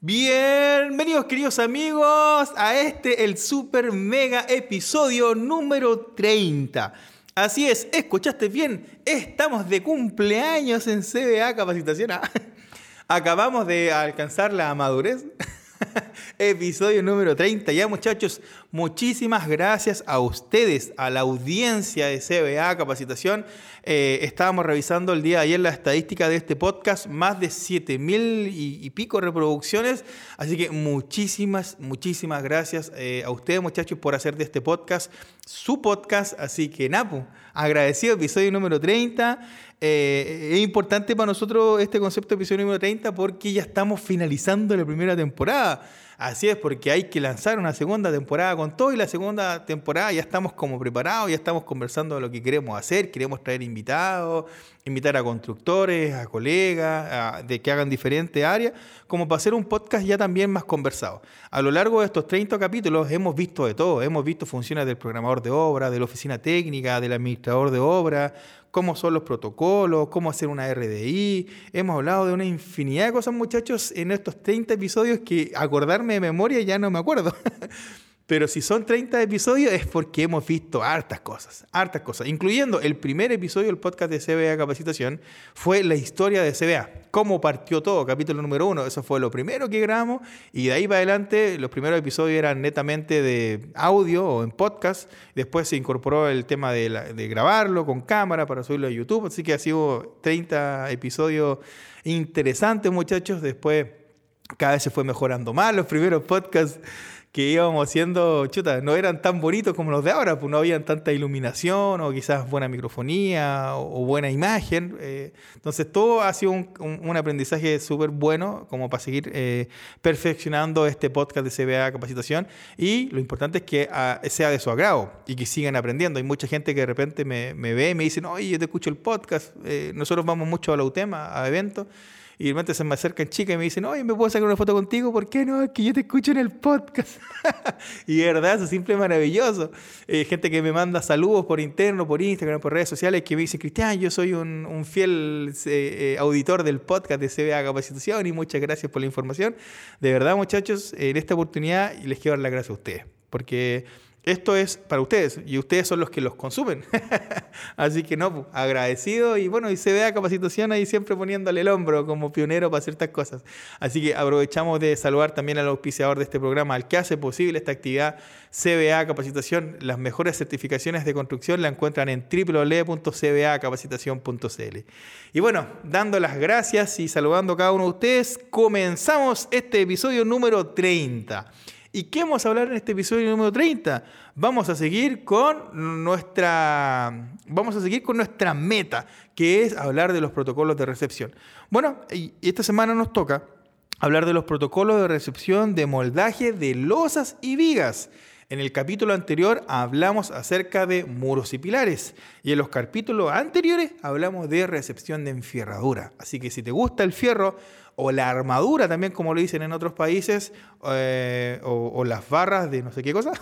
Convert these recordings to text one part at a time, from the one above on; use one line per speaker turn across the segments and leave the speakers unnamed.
Bienvenidos queridos amigos a este, el super mega episodio número 30. Así es, escuchaste bien, estamos de cumpleaños en CBA Capacitación. Acabamos de alcanzar la madurez. Episodio número 30. Ya muchachos, muchísimas gracias a ustedes, a la audiencia de CBA Capacitación. Eh, estábamos revisando el día de ayer la estadística de este podcast, más de 7 mil y, pico reproducciones. Así que muchísimas, muchísimas gracias eh, a ustedes muchachos por hacer de este podcast su podcast. Así que Napo, agradecido, episodio número 30. Eh, es importante para nosotros este concepto de episodio número 30 porque ya estamos finalizando la primera temporada. Así es, porque hay que lanzar una segunda temporada con todo y la segunda temporada ya estamos como preparados, ya estamos conversando de lo que queremos hacer, queremos traer invitados, invitar a constructores, a colegas, de que hagan diferentes áreas, como para hacer un podcast ya también más conversado. A lo largo de estos 30 capítulos hemos visto de todo, hemos visto funciones del programador de obra, de la oficina técnica, del administrador de obra, cómo son los protocolos, cómo hacer una RDI. Hemos hablado de una infinidad de cosas, muchachos, en estos 30 episodios que acordarme de memoria ya no me acuerdo. Pero si son 30 episodios es porque hemos visto hartas cosas, hartas cosas, incluyendo el primer episodio del podcast de CBA Capacitación, fue la historia de CBA, cómo partió todo, capítulo número uno, eso fue lo primero que grabamos y de ahí para adelante los primeros episodios eran netamente de audio o en podcast, después se incorporó el tema de, de grabarlo con cámara para subirlo a YouTube, así que ha sido 30 episodios interesantes muchachos, después cada vez se fue mejorando más los primeros podcasts que íbamos haciendo, chuta, no eran tan bonitos como los de ahora, pues no habían tanta iluminación o quizás buena microfonía o, buena imagen. Eh, entonces todo ha sido un, aprendizaje súper bueno como para seguir eh, perfeccionando este podcast de CBA Capacitación y lo importante es que ah, sea de su agrado y que sigan aprendiendo. Hay mucha gente que de repente me, ve y me dice, oye, yo te escucho el podcast, eh, nosotros vamos mucho a la UTEMA, a eventos y de repente se me acercan chicas y me dicen, oye, ¿me puedo sacar una foto contigo? ¿Por qué no? Es que yo te escucho en el podcast. y de verdad, eso es simple maravilloso. Eh, gente que me manda saludos por interno, por Instagram, por redes sociales, que me dicen, Cristian, yo soy un, fiel eh, eh, auditor del podcast de CBA Capacitación y muchas gracias por la información. De verdad, muchachos, en esta oportunidad les quiero dar las gracias a ustedes. Porque esto es para ustedes y ustedes son los que los consumen. Así que no, pues, agradecido y bueno, y CBA Capacitación ahí siempre poniéndole el hombro como pionero para ciertas cosas. Así que aprovechamos de saludar también al auspiciador de este programa, al que hace posible esta actividad CBA Capacitación. Las mejores certificaciones de construcción la encuentran en www.cbacapacitación.cl. Y bueno, dando las gracias y saludando a cada uno de ustedes, comenzamos este episodio número 30. ¿Y qué vamos a hablar en este episodio número 30? Vamos a seguir con nuestra vamos a seguir con nuestra meta, que es hablar de los protocolos de recepción. Bueno, esta semana nos toca hablar de los protocolos de recepción de moldaje de losas y vigas. En el capítulo anterior hablamos acerca de muros y pilares y en los capítulos anteriores hablamos de recepción de enfierradura. Así que si te gusta el fierro, o la armadura también, como lo dicen en otros países, eh, o, las barras de no sé qué cosa.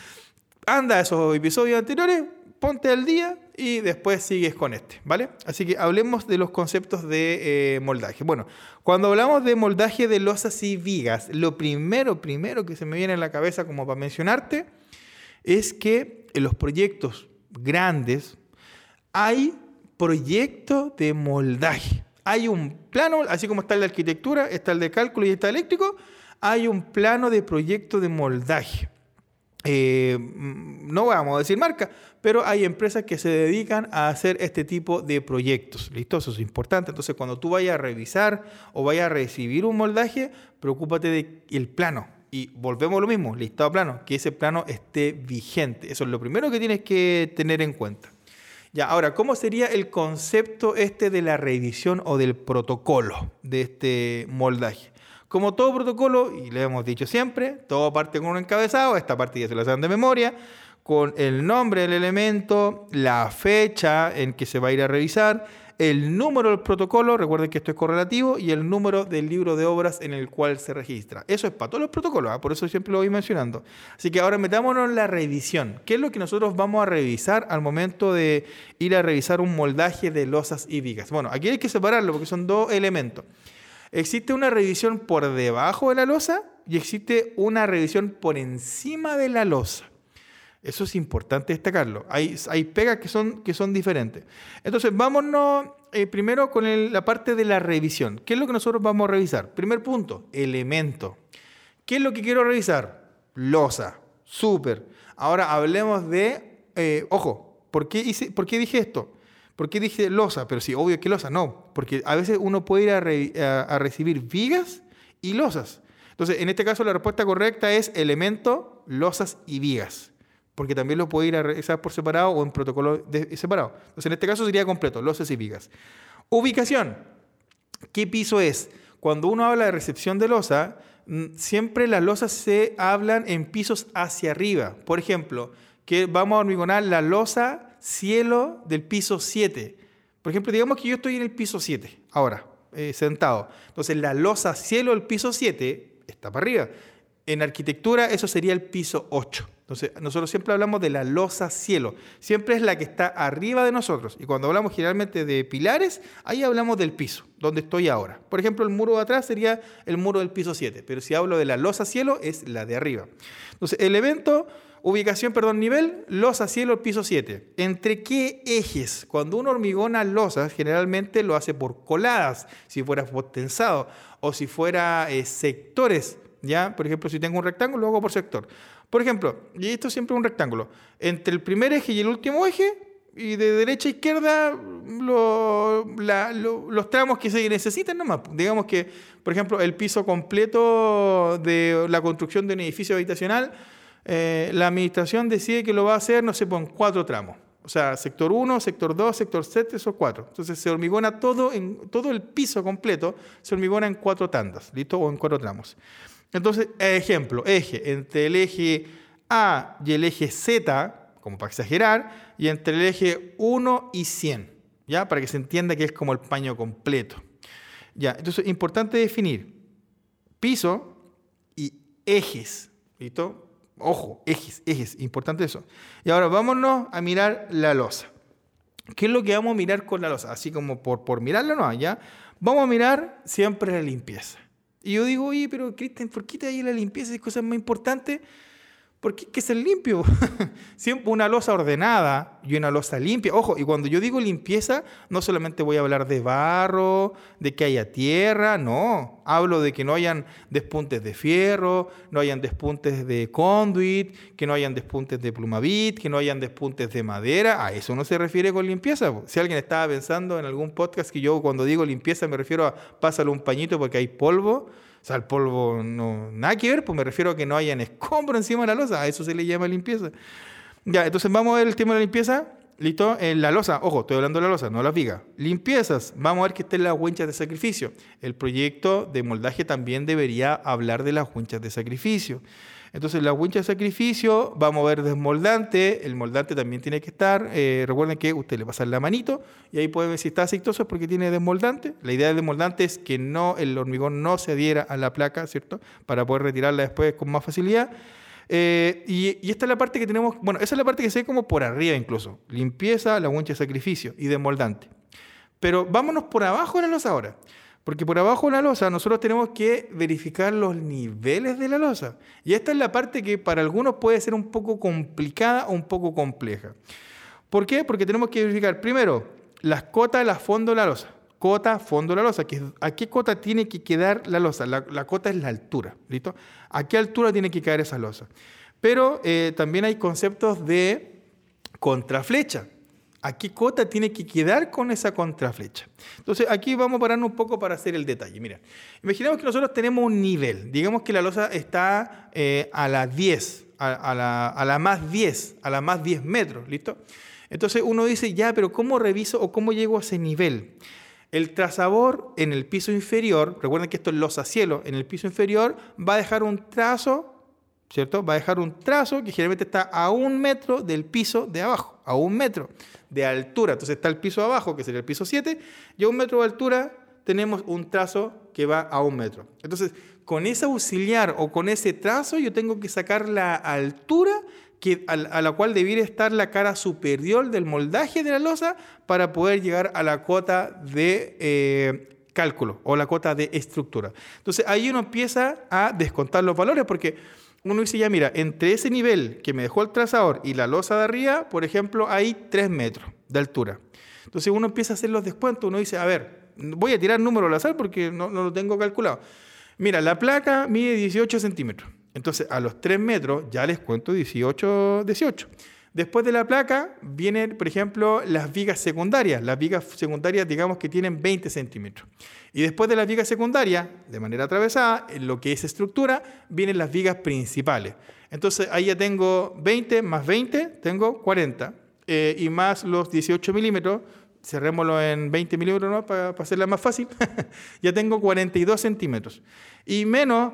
Anda a esos episodios anteriores, ponte al día y después sigues con este, ¿vale? Así que hablemos de los conceptos de eh, moldaje. Bueno, cuando hablamos de moldaje de losas y vigas, lo primero, primero que se me viene a la cabeza como para mencionarte es que en los proyectos grandes hay proyectos de moldaje hay un plano, así como está el de arquitectura, está el de cálculo y está el eléctrico, hay un plano de proyecto de moldaje. Eh, no vamos a decir marca, pero hay empresas que se dedican a hacer este tipo de proyectos. ¿Listo? Eso es importante. Entonces, cuando tú vayas a revisar o vayas a recibir un moldaje, preocúpate del plano. Y volvemos a lo mismo, listado plano, que ese plano esté vigente. Eso es lo primero que tienes que tener en cuenta. Ya, ahora, ¿cómo sería el concepto este de la revisión o del protocolo de este moldaje? Como todo protocolo, y le hemos dicho siempre, todo parte con un encabezado, esta parte se la saben de memoria, con el nombre del elemento, la fecha en que se va a ir a revisar, el número del protocolo, recuerden que esto es correlativo, y el número del libro de obras en el cual se registra. Eso es para todos los protocolos, ¿ah? por eso siempre lo voy mencionando. Así que ahora metámonos en la revisión. ¿Qué es lo que nosotros vamos a revisar al momento de ir a revisar un moldaje de losas y vigas? Bueno, aquí hay que separarlo porque son dos elementos. Existe una revisión por debajo de la losa y existe una revisión por encima de la losa. Eso es importante destacarlo. Hay, hay pegas que son, que son diferentes. Entonces, vámonos eh, primero con la parte de la revisión. ¿Qué es lo que nosotros vamos a revisar? Primer punto, elemento. ¿Qué es lo que quiero revisar? Losa. Súper. Ahora hablemos de, eh, ojo, ¿por qué, hice, ¿por qué dije esto? ¿Por qué dije losa? Pero sí, obvio que losa, no. Porque a veces uno puede ir a, a recibir vigas y losas. Entonces, en este caso la respuesta correcta es elemento, losas y vigas porque también lo puede ir a revisar por separado o en protocolo separado. Entonces, en este caso sería completo, y vigas. Ubicación. ¿Qué piso es? Cuando uno habla de recepción de losa, mm, siempre las losas se hablan en pisos hacia arriba. Por ejemplo, que vamos a hormigonar la losa cielo del piso 7. Por ejemplo, digamos que yo estoy en el piso 7, ahora, eh, sentado. Entonces, la losa cielo del piso 7 está para arriba. En arquitectura, eso sería el piso 8. Entonces, nosotros siempre hablamos de la losa cielo. Siempre es la que está arriba de nosotros. Y cuando hablamos generalmente de pilares, ahí hablamos del piso, donde estoy ahora. Por ejemplo, el muro de atrás sería el muro del piso 7. Pero si hablo de la losa cielo, es la de arriba. Entonces, el evento, ubicación, perdón, nivel, losa cielo, piso 7. ¿Entre qué ejes? Cuando uno hormigona losas, generalmente lo hace por coladas, si fuera potensado, o si fuera eh, sectores. ¿Ya? Por ejemplo, si tengo un rectángulo, lo hago por sector. Por ejemplo, y esto siempre es un rectángulo, entre el primer eje y el último eje, y de derecha a izquierda los tramos que se necesitan nomás. Digamos que, por ejemplo, el piso completo de la construcción de un edificio habitacional, eh, la administración decide que lo va a hacer, no sé, en cuatro tramos. O sea, sector 1, sector 2, sector 7, esos cuatro. Entonces se hormigona todo, todo el piso completo, se hormigona en cuatro tandas, ¿listo? O en cuatro tramos. Entonces, ejemplo, eje entre el eje A y el eje Z, como para exagerar, y entre el eje 1 y 100, ¿ya? Para que se entienda que es como el paño completo. Ya, entonces, importante definir piso y ejes, ¿listo? Ojo, ejes, ejes, importante eso. Y ahora vámonos a mirar la losa. ¿Qué es lo que vamos a mirar con la losa? Así como por, por mirarla, no, ¿ya? Vamos a mirar siempre la limpieza. Y yo digo, oye, pero Cristian, ¿por qué te la limpieza y cosas más importantes? Porque hay que ser limpio. Siempre una losa ordenada y una losa limpia. Ojo, y cuando yo digo limpieza, no solamente voy a hablar de barro, de que haya tierra, no. Hablo de que no hayan despuntes de fierro, no hayan despuntes de conduit, que no hayan despuntes de plumavit, que no hayan despuntes de madera. A eso no se refiere con limpieza. Si alguien estaba pensando en algún podcast que yo cuando digo limpieza me refiero a pásalo un pañito porque hay polvo o sea, el polvo no, nada que ver, pues me refiero a que no hayan escombro encima de la losa, a eso se le llama limpieza. Ya, entonces vamos a ver el tema de la limpieza. ¿Listo? En la losa, ojo, estoy hablando de la losa, no las vigas. Limpiezas, vamos a ver que estén las winchas de sacrificio. El proyecto de moldaje también debería hablar de las winchas de sacrificio. Entonces, la wincha de sacrificio, vamos a ver desmoldante, el moldante también tiene que estar. Eh, recuerden que usted le pasa la manito y ahí puede ver si está aceitoso porque tiene desmoldante. La idea del desmoldante es que no, el hormigón no se adhiera a la placa, ¿cierto? Para poder retirarla después con más facilidad. Eh, y, esta es la parte que tenemos, bueno, esa es la parte que se ve como por arriba incluso. Limpieza, la wincha de sacrificio y desmoldante. Pero vámonos por abajo de la losa ahora. Porque por abajo de la losa nosotros tenemos que verificar los niveles de la losa. Y esta es la parte que para algunos puede ser un poco complicada o un poco compleja. ¿Por qué? Porque tenemos que verificar primero las cotas, la fondo de la losa. Cota, fondo de la losa. ¿A qué cota tiene que quedar la losa? La, cota es la altura. ¿Listo? ¿A qué altura tiene que caer esa losa? Pero eh, también hay conceptos de contraflecha a qué cota tiene que quedar con esa contraflecha. Entonces aquí vamos a pararnos un poco para hacer el detalle. Mira, imaginemos que nosotros tenemos un nivel, digamos que la losa está eh, a la 10, a, la, a, la, más 10, a la más 10 metros, ¿listo? Entonces uno dice, ya, pero ¿cómo reviso o cómo llego a ese nivel? El trazador en el piso inferior, recuerden que esto es losa cielo, en el piso inferior va a dejar un trazo ¿cierto? Va a dejar un trazo que generalmente está a un metro del piso de abajo, a un metro de altura. Entonces está el piso abajo, que sería el piso 7, y a un metro de altura tenemos un trazo que va a un metro. Entonces, con ese auxiliar o con ese trazo yo tengo que sacar la altura que, a, la cual debiera estar la cara superior del moldaje de la losa para poder llegar a la cota de, eh, cálculo o la cuota de estructura. Entonces ahí uno empieza a descontar los valores porque uno dice ya, mira, entre ese nivel que me dejó el trazador y la losa de arriba, por ejemplo, hay 3 metros de altura. Entonces uno empieza a hacer los descuentos, uno dice, a ver, voy a tirar número al azar porque no, no lo tengo calculado. Mira, la placa mide 18 centímetros. Entonces a los 3 metros ya les cuento 18, 18. Después de la placa vienen, por ejemplo, las vigas secundarias. Las vigas secundarias, digamos que tienen 20 centímetros. Y después de las vigas secundarias, de manera atravesada, en lo que es estructura, vienen las vigas principales. Entonces ahí ya tengo 20 más 20, tengo 40. Eh, y más los 18 milímetros, cerrémoslo en 20 milímetros ¿no? para, para hacerla más fácil, ya tengo 42 centímetros. Y menos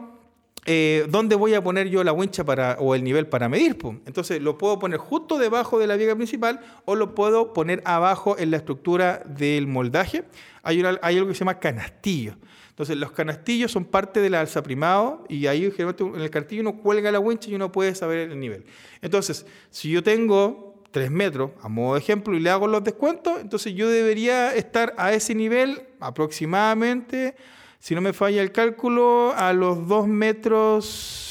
eh, ¿dónde voy a poner yo la wincha para, o el nivel para medir? Entonces, lo puedo poner justo debajo de la viga principal o lo puedo poner abajo en la estructura del moldaje. Hay, hay algo que se llama canastillo. Entonces, los canastillos son parte del alzaprimado y ahí en el cartillo uno cuelga la wincha y uno puede saber el nivel. Entonces, si yo tengo 3 metros, a modo de ejemplo, y le hago los descuentos, entonces yo debería estar a ese nivel aproximadamente si no me falla el cálculo, a los 2 metros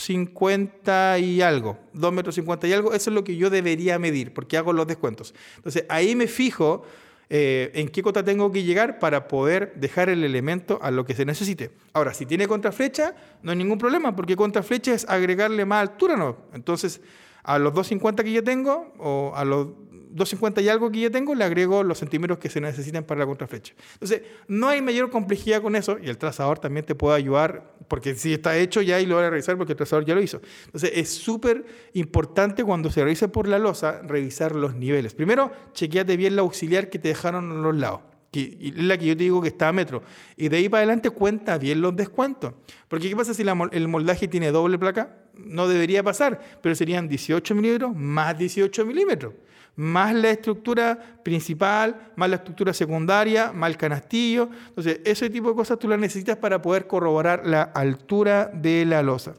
50 y algo. 2 metros 50 y algo, eso es lo que yo debería medir, porque hago los descuentos. Entonces, ahí me fijo eh, en qué cota tengo que llegar para poder dejar el elemento a lo que se necesite. Ahora, si tiene contraflecha, no hay ningún problema, porque contraflecha es agregarle más altura, ¿no? Entonces, a los 250 que ya tengo, o a los 250 y algo que ya tengo, le agrego los centímetros que se necesitan para la contraflecha. Entonces, no hay mayor complejidad con eso y el trazador también te puede ayudar, porque si está hecho ya y lo voy a revisar porque el trazador ya lo hizo. Entonces, es súper importante cuando se revise por la losa, revisar los niveles. Primero, chequeate bien la auxiliar que te dejaron a los lados es la que yo te digo que está a metro. Y de ahí para adelante cuenta bien los descuentos. Porque ¿qué pasa si el moldaje tiene doble placa? No debería pasar, pero serían 18 milímetros más 18 milímetros más la estructura principal, más la estructura secundaria, más el canastillo. Entonces, ese tipo de cosas tú las necesitas para poder corroborar la altura de la losa.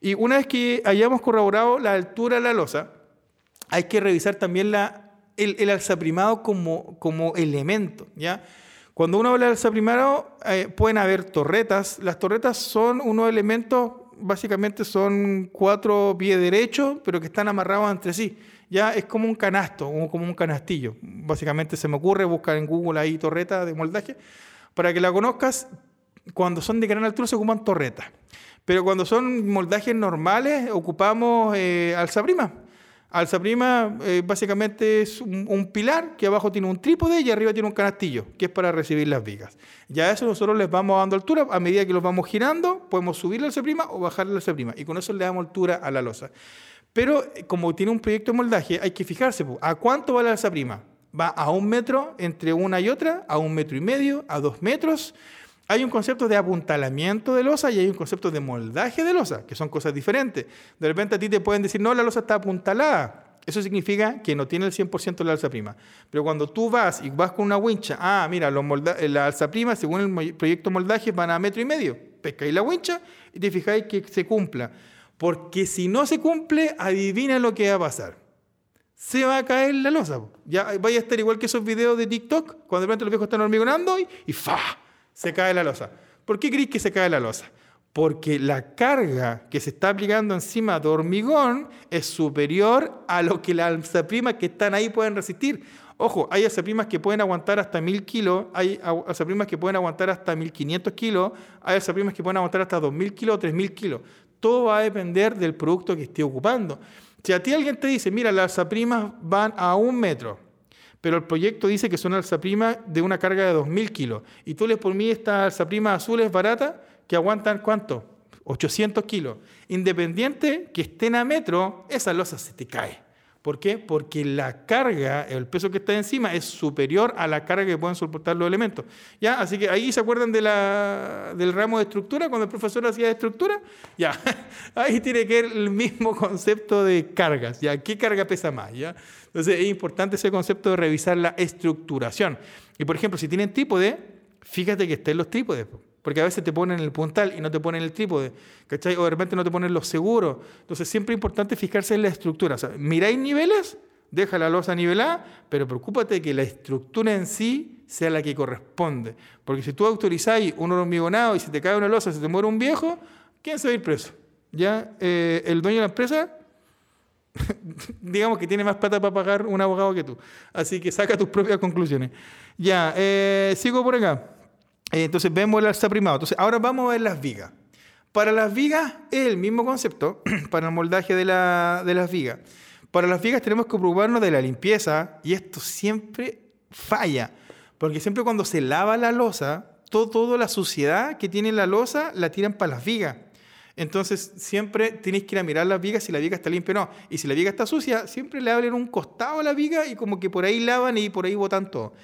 Y una vez que hayamos corroborado la altura de la losa, hay que revisar también la, el, alzaprimado como, como elemento. ¿ya? Cuando uno habla de alzaprimado, eh, pueden haber torretas. Las torretas son unos elementos, básicamente son cuatro pies derechos, pero que están amarrados entre sí ya es como un canasto, como un canastillo. Básicamente se me ocurre buscar en Google ahí torreta de moldaje. Para que la conozcas, cuando son de gran altura se ocupan torretas. Pero cuando son moldajes normales, ocupamos eh, alza prima. Alza prima eh, básicamente es un, pilar que abajo tiene un trípode y arriba tiene un canastillo, que es para recibir las vigas. Ya eso nosotros les vamos dando altura, a medida que los vamos girando, podemos subir la alza prima o bajar la alza prima, y con eso le damos altura a la losa. Pero eh, como tiene un proyecto de moldaje, hay que fijarse, ¿a cuánto va la alza prima? ¿Va a un metro entre una y otra? ¿A un metro y medio? ¿A dos metros? Hay un concepto de apuntalamiento de losa y hay un concepto de moldaje de losa, que son cosas diferentes. De repente a ti te pueden decir, no, la losa está apuntalada. Eso significa que no tiene el 100% de la alza prima. Pero cuando tú vas y vas con una wincha, ah, mira, la alza prima, según el proyecto moldaje, van a metro y medio. Pescáis la wincha y te fijáis que se cumpla. Porque si no se cumple, adivina lo que va a pasar. Se va a caer la losa. Ya vaya a estar igual que esos videos de TikTok, cuando de repente los viejos están hormigonando y, y ¡fa! Se cae la losa. ¿Por qué crees que se cae la losa? Porque la carga que se está aplicando encima de hormigón es superior a lo que las alzaprimas que están ahí pueden resistir. Ojo, hay alzaprimas que pueden aguantar hasta 1000 kilos, hay alzaprimas que pueden aguantar hasta 1500 kilos, hay alzaprimas que pueden aguantar hasta 2000 kilos o 3000 kilos. Todo va a depender del producto que esté ocupando. Si a ti alguien te dice, mira, las alzaprimas van a un metro, pero el proyecto dice que son alzaprimas de una carga de 2.000 kilos, y tú les por mí estas alzaprimas azules baratas que aguantan cuánto? 800 kilos. Independiente que estén a metro, esa losa se te cae. ¿Por qué? Porque la carga, el peso que está encima, es superior a la carga que pueden soportar los elementos. ¿Ya? Así que ahí se acuerdan de del ramo de estructura, cuando el profesor hacía de estructura. Ya, ahí tiene que ver el mismo concepto de cargas. ¿Ya? ¿Qué carga pesa más? ¿Ya? Entonces es importante ese concepto de revisar la estructuración. Y por ejemplo, si tienen trípode, fíjate que estén los trípodes. Porque a veces te ponen el puntal y no te ponen el trípode, O de repente no te ponen los seguros. Entonces siempre es importante fijarse en la estructura. O sea, miráis niveles, deja la losa nivelada, pero preocúpate de que la estructura en sí sea la que corresponde. Porque si tú autorizáis un hormigonado y se te cae una losa, se te muere un viejo, ¿quién se va a ir preso? ¿Ya? Eh, el dueño de la empresa, digamos que tiene más plata para pagar un abogado que tú. Así que saca tus propias conclusiones. Ya, eh, sigo por acá. Eh, entonces vemos el alza primado. Entonces ahora vamos a ver las vigas. Para las vigas es el mismo concepto, para el moldaje de, de las vigas. Para las vigas tenemos que preocuparnos de la limpieza y esto siempre falla, porque siempre cuando se lava la losa, todo, toda la suciedad que tiene la losa la tiran para las vigas. Entonces siempre tenéis que ir a mirar las vigas si la viga está limpia o no. Y si la viga está sucia, siempre le abren un costado a la viga y como que por ahí lavan y por ahí botan todo.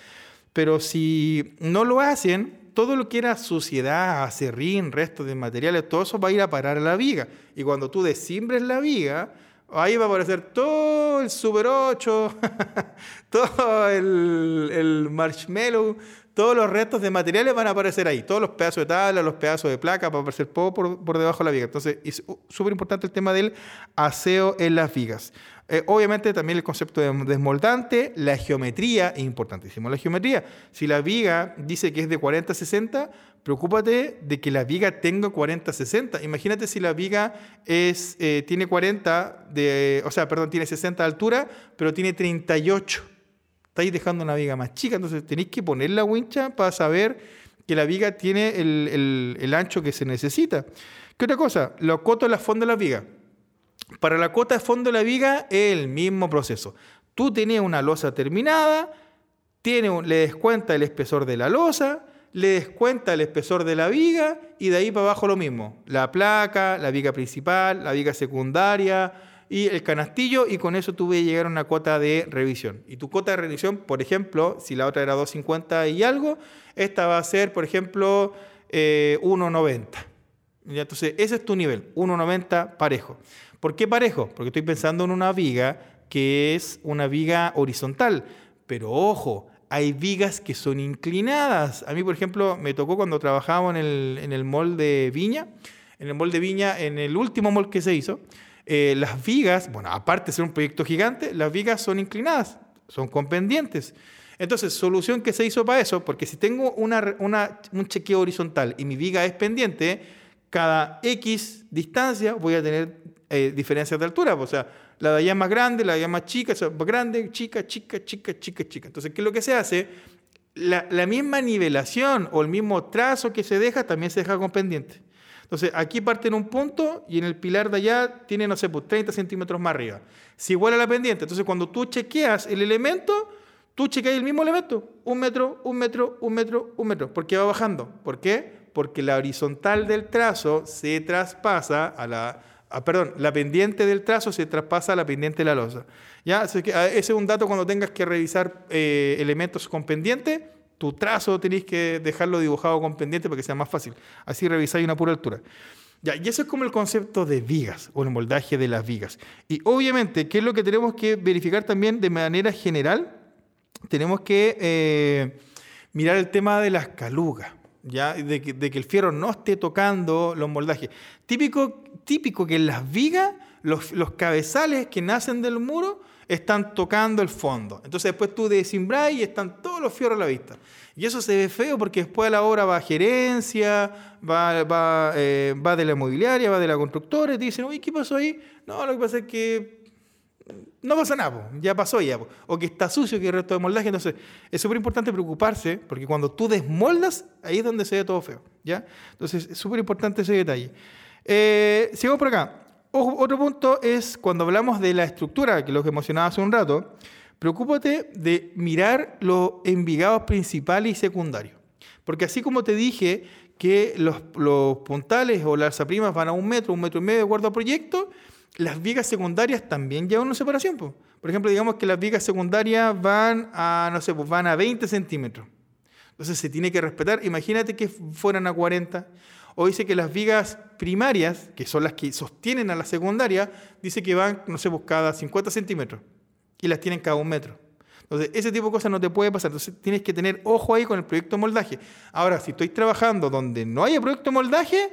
Pero si no lo hacen, todo lo que era suciedad, acerrín, restos de materiales, todo eso va a ir a parar a la viga. Y cuando tú desimbres la viga, ahí va a aparecer todo el Super 8, todo el, marshmallow, todos los restos de materiales van a aparecer ahí. Todos los pedazos de tabla, los pedazos de placa, van a aparecer todo por, por debajo de la viga. Entonces, es súper importante el tema del aseo en las vigas. Eh, obviamente también el concepto de desmoldante, la geometría es importantísimo. La geometría, si la viga dice que es de 40 a 60, preocúpate de que la viga tenga 40 a 60. Imagínate si la viga es, eh, tiene 40, de, o sea, perdón, tiene 60 de altura, pero tiene 38. Estáis dejando una viga más chica, entonces tenéis que poner la wincha para saber que la viga tiene el, el ancho que se necesita. ¿Qué otra cosa? Lo coto en la fonda de la viga. Para la cota de fondo de la viga es el mismo proceso. Tú tienes una losa terminada, le descuenta el espesor de la losa, le descuenta el espesor de la viga y de ahí para abajo lo mismo. La placa, la viga principal, la viga secundaria y el canastillo y con eso tú vas a llegar a una cuota de revisión. Y tu cuota de revisión, por ejemplo, si la otra era 250 y algo, esta va a ser, por ejemplo, 1,90. Eh, Entonces, ese es tu nivel, 1,90 parejo. ¿Por qué parejo? Porque estoy pensando en una viga que es una viga horizontal. Pero ojo, hay vigas que son inclinadas. A mí, por ejemplo, me tocó cuando trabajábamos en el, en el mall de Viña, en el mall de Viña, en el último mall que se hizo, eh, las vigas, bueno, aparte de ser un proyecto gigante, las vigas son inclinadas, son con pendientes. Entonces, solución que se hizo para eso, porque si tengo una, un chequeo horizontal y mi viga es pendiente, cada X distancia voy a tener eh, diferencias de altura. O sea, la de allá es más grande, la de allá es más chica, o más grande, chica, chica, chica, chica, chica. Entonces, ¿qué es lo que se hace? La, la, misma nivelación o el mismo trazo que se deja también se deja con pendiente. Entonces, aquí parte en un punto y en el pilar de allá tiene, no sé, pues 30 centímetros más arriba. Si igual a la pendiente, entonces cuando tú chequeas el elemento, tú chequeas el mismo elemento, un metro, un metro, un metro, un metro, porque va bajando. ¿Por qué? Porque la horizontal del trazo se traspasa a la Ah, perdón, la pendiente del trazo se traspasa a la pendiente de la losa. ¿Ya? Ah, ese es un dato cuando tengas que revisar eh, elementos con pendiente, tu trazo tenéis que dejarlo dibujado con pendiente para que sea más fácil. Así revisáis una pura altura. Ya, y eso es como el concepto de vigas o el moldaje de las vigas. Y obviamente, ¿qué es lo que tenemos que verificar también de manera general? Tenemos que eh, mirar el tema de las calugas. ¿ya? De que, de, que, el fierro no esté tocando los moldajes. Típico, típico que en las vigas, los, los, cabezales que nacen del muro están tocando el fondo. Entonces después tú desimbras y están todos los fierros a la vista. Y eso se ve feo porque después a la hora va gerencia, va, va, eh, va de la inmobiliaria, va de la constructora y te dicen, uy, ¿qué pasó ahí? No, lo que pasa es que no pasa nada, ya pasó ya. O que está sucio, que el resto de moldaje. Entonces, es súper importante preocuparse, porque cuando tú desmoldas, ahí es donde se ve todo feo. ¿ya? Entonces, es súper importante ese detalle. Eh, sigamos por acá. otro punto es cuando hablamos de la estructura, que lo que mencionaba hace un rato, preocúpate de mirar los envigados principales y secundarios. Porque así como te dije que los, los puntales o las primas van a un metro, un metro y medio de acuerdo al proyecto, las vigas secundarias también llevan una separación. Por ejemplo, digamos que las vigas secundarias van a, no sé, pues van a 20 centímetros. Entonces se tiene que respetar. Imagínate que fueran a 40. O dice que las vigas primarias, que son las que sostienen a la secundaria, dice que van, no sé, pues cada 50 centímetros. Y las tienen cada un metro. Entonces, ese tipo de cosas no te puede pasar. Entonces, tienes que tener ojo ahí con el proyecto moldaje. Ahora, si estoy trabajando donde no haya proyecto moldaje,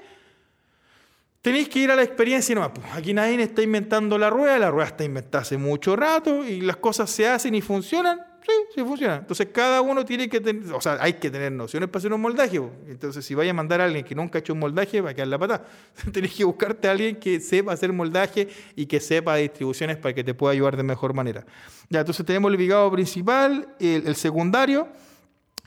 Tenéis que ir a la experiencia y no, pues, aquí nadie está inventando la rueda, la rueda está inventada hace mucho rato y las cosas se hacen y funcionan. Sí, sí funcionan. Entonces cada uno tiene que tener, o sea, hay que tener nociones para hacer un moldaje. Entonces si vaya a mandar a alguien que nunca ha hecho un moldaje, va a quedar la patada. Tenés que buscarte a alguien que sepa hacer moldaje y que sepa distribuciones para que te pueda ayudar de mejor manera. Ya, entonces tenemos el vigado principal, el, secundario.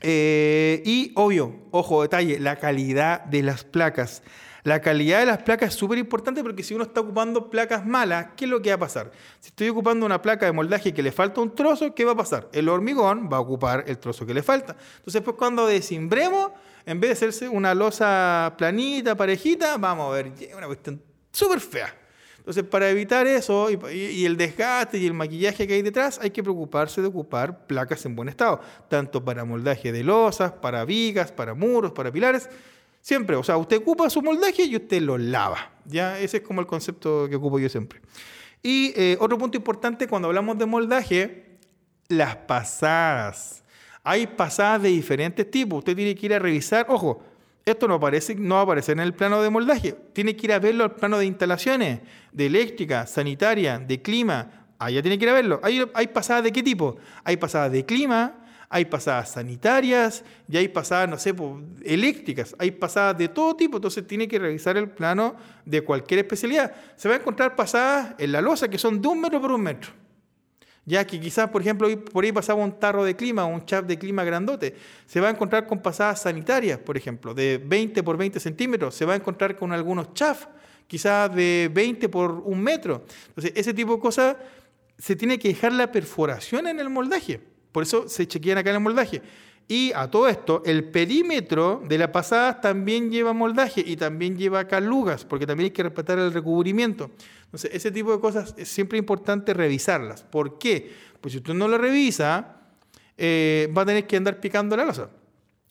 Eh, y obvio, ojo, detalle, la calidad de las placas. La calidad de las placas es súper importante porque si uno está ocupando placas malas, ¿qué es lo que va a pasar? Si estoy ocupando una placa de moldaje que le falta un trozo, ¿qué va a pasar? El hormigón va a ocupar el trozo que le falta. Entonces, pues cuando desimbremos, en vez de hacerse una losa planita, parejita, vamos a ver una cuestión súper fea. Entonces, para evitar eso y, el desgaste y el maquillaje que hay detrás, hay que preocuparse de ocupar placas en buen estado, tanto para moldaje de losas, para vigas, para muros, para pilares. Siempre, o sea, usted ocupa su moldaje y usted lo lava. ¿ya? Ese es como el concepto que ocupo yo siempre. Y eh, otro punto importante cuando hablamos de moldaje, las pasadas. Hay pasadas de diferentes tipos. Usted tiene que ir a revisar, ojo, esto no, aparece, no va a aparecer en el plano de moldaje. Tiene que ir a verlo al plano de instalaciones, de eléctrica, sanitaria, de clima. Allá tiene que ir a verlo. ¿Hay, hay pasadas de qué tipo? Hay pasadas de clima, hay pasadas sanitarias y hay pasadas, no sé, eléctricas, hay pasadas de todo tipo, entonces tiene que revisar el plano de cualquier especialidad. Se va a encontrar pasadas en la losa que son de un metro por un metro. Ya que quizás, por ejemplo, por ahí pasaba un tarro de clima, un chap de clima grandote. Se va a encontrar con pasadas sanitarias, por ejemplo, de 20 por 20 centímetros. Se va a encontrar con algunos chaf, quizás de 20 por un metro. Entonces, ese tipo de cosas se tiene que dejar la perforación en el moldaje. Por eso se chequean acá en el moldaje. Y a todo esto, el perímetro de la pasada también lleva moldaje y también lleva calugas, porque también hay que respetar el recubrimiento. Entonces, ese tipo de cosas es siempre importante revisarlas. ¿Por qué? Pues si usted no lo revisa, eh, va a tener que andar picando la losa.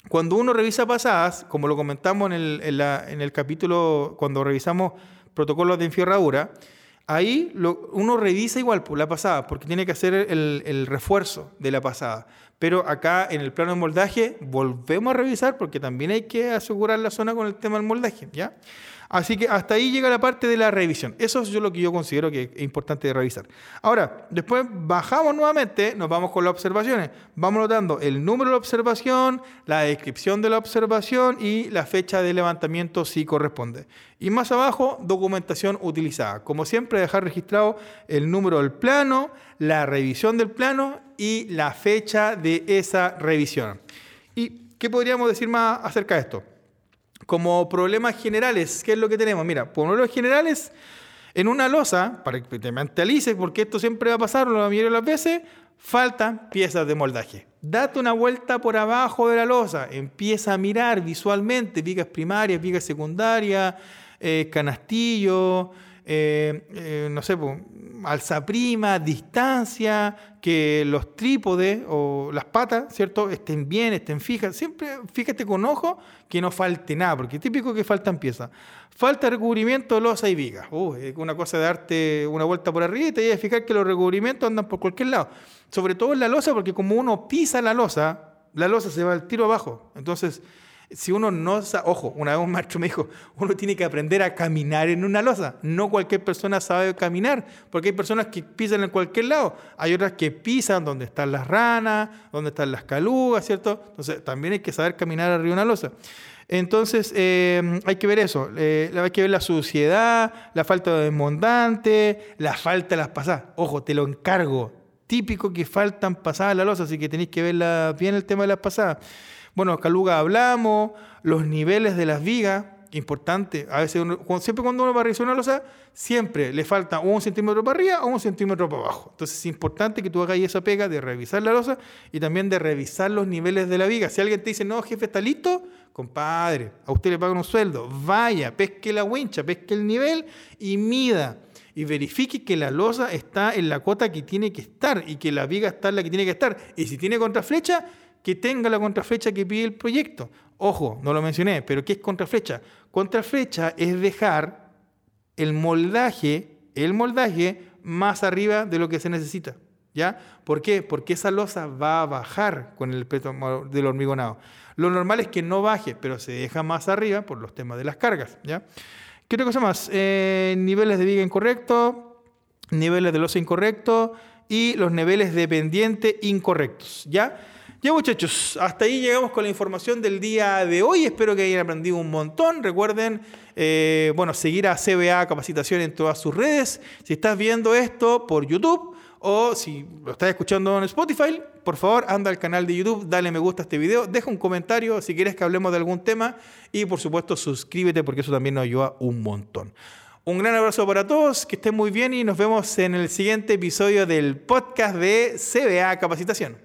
Cuando uno revisa pasadas, como lo comentamos en el, en el capítulo, cuando revisamos protocolos de enfierradura, Ahí uno revisa igual por pues, la pasada, porque tiene que hacer el, el, refuerzo de la pasada. Pero acá en el plano de moldaje volvemos a revisar porque también hay que asegurar la zona con el tema del moldaje, ¿ya? Así que hasta ahí llega la parte de la revisión. Eso es lo que yo considero que es importante de revisar. Ahora, después bajamos nuevamente, nos vamos con las observaciones. Vamos notando el número de la observación, la descripción de la observación y la fecha de levantamiento si corresponde. Y más abajo, documentación utilizada. Como siempre, dejar registrado el número del plano, la revisión del plano y la fecha de esa revisión. ¿Y qué podríamos decir más acerca de esto? Como problemas generales, ¿qué es lo que tenemos? Mira, problemas generales, en una losa, para que te mentalices, porque esto siempre va a pasar la mayoría de las veces, faltan piezas de moldaje. Date una vuelta por abajo de la losa, empieza a mirar visualmente vigas primarias, vigas secundarias, eh, canastillo, eh, eh, no sé, alza prima, distancia, que los trípodes o las patas, ¿cierto?, estén bien, estén fijas. Siempre fíjate con ojo que no falte nada, porque es típico que faltan piezas. Falta recubrimiento, losa y viga. Uh, una cosa de darte una vuelta por arriba y te a fijar que los recubrimientos andan por cualquier lado. Sobre todo en la losa, porque como uno pisa la losa, la losa se va al tiro abajo. Entonces, si uno no, ojo, una vez un maestro me dijo, uno tiene que aprender a caminar en una losa. No cualquier persona sabe caminar, porque hay personas que pisan en cualquier lado. Hay otras que pisan donde están las ranas, donde están las calugas, ¿cierto? Entonces también hay que saber caminar arriba de una losa. Entonces eh, hay que ver eso, eh, hay que ver la suciedad, la falta de desmontante, la falta de las pasadas. Ojo, te lo encargo. Típico que faltan pasadas la losa, así que tenéis que ver bien el tema de las pasadas. Bueno, Caluga hablamos, los niveles de las vigas, importante. A veces, siempre cuando uno va a revisar una losa, siempre le falta un centímetro para arriba o un centímetro para abajo. Entonces es importante que tú hagas esa pega de revisar la losa y también de revisar los niveles de la viga. Si alguien te dice, no, jefe, está listo, compadre, a usted le pagan un sueldo, vaya, pesque la wincha, pesque el nivel y mida. Y verifique que la losa está en la cota que tiene que estar y que la viga está en la que tiene que estar. Y si tiene contraflecha, que tenga la contraflecha que pide el proyecto. Ojo, no lo mencioné, pero ¿qué es contraflecha? Contraflecha es dejar el moldaje, el moldaje más arriba de lo que se necesita. ¿Ya? ¿Por qué? Porque esa losa va a bajar con el peso del hormigonado. Lo normal es que no baje, pero se deja más arriba por los temas de las cargas. ¿ya? ¿Qué otra cosa más? Eh, niveles de viga incorrecto, niveles de losa incorrecto y los niveles de pendiente incorrectos, ¿ya? Ya muchachos, hasta ahí llegamos con la información del día de hoy. Espero que hayan aprendido un montón. Recuerden, eh, bueno, seguir a CBA Capacitación en todas sus redes. Si estás viendo esto por YouTube o si lo estás escuchando en Spotify, por favor, anda al canal de YouTube, dale me gusta a este video, deja un comentario si quieres que hablemos de algún tema y por supuesto suscríbete porque eso también nos ayuda un montón. Un gran abrazo para todos, que estén muy bien y nos vemos en el siguiente episodio del podcast de CBA Capacitación.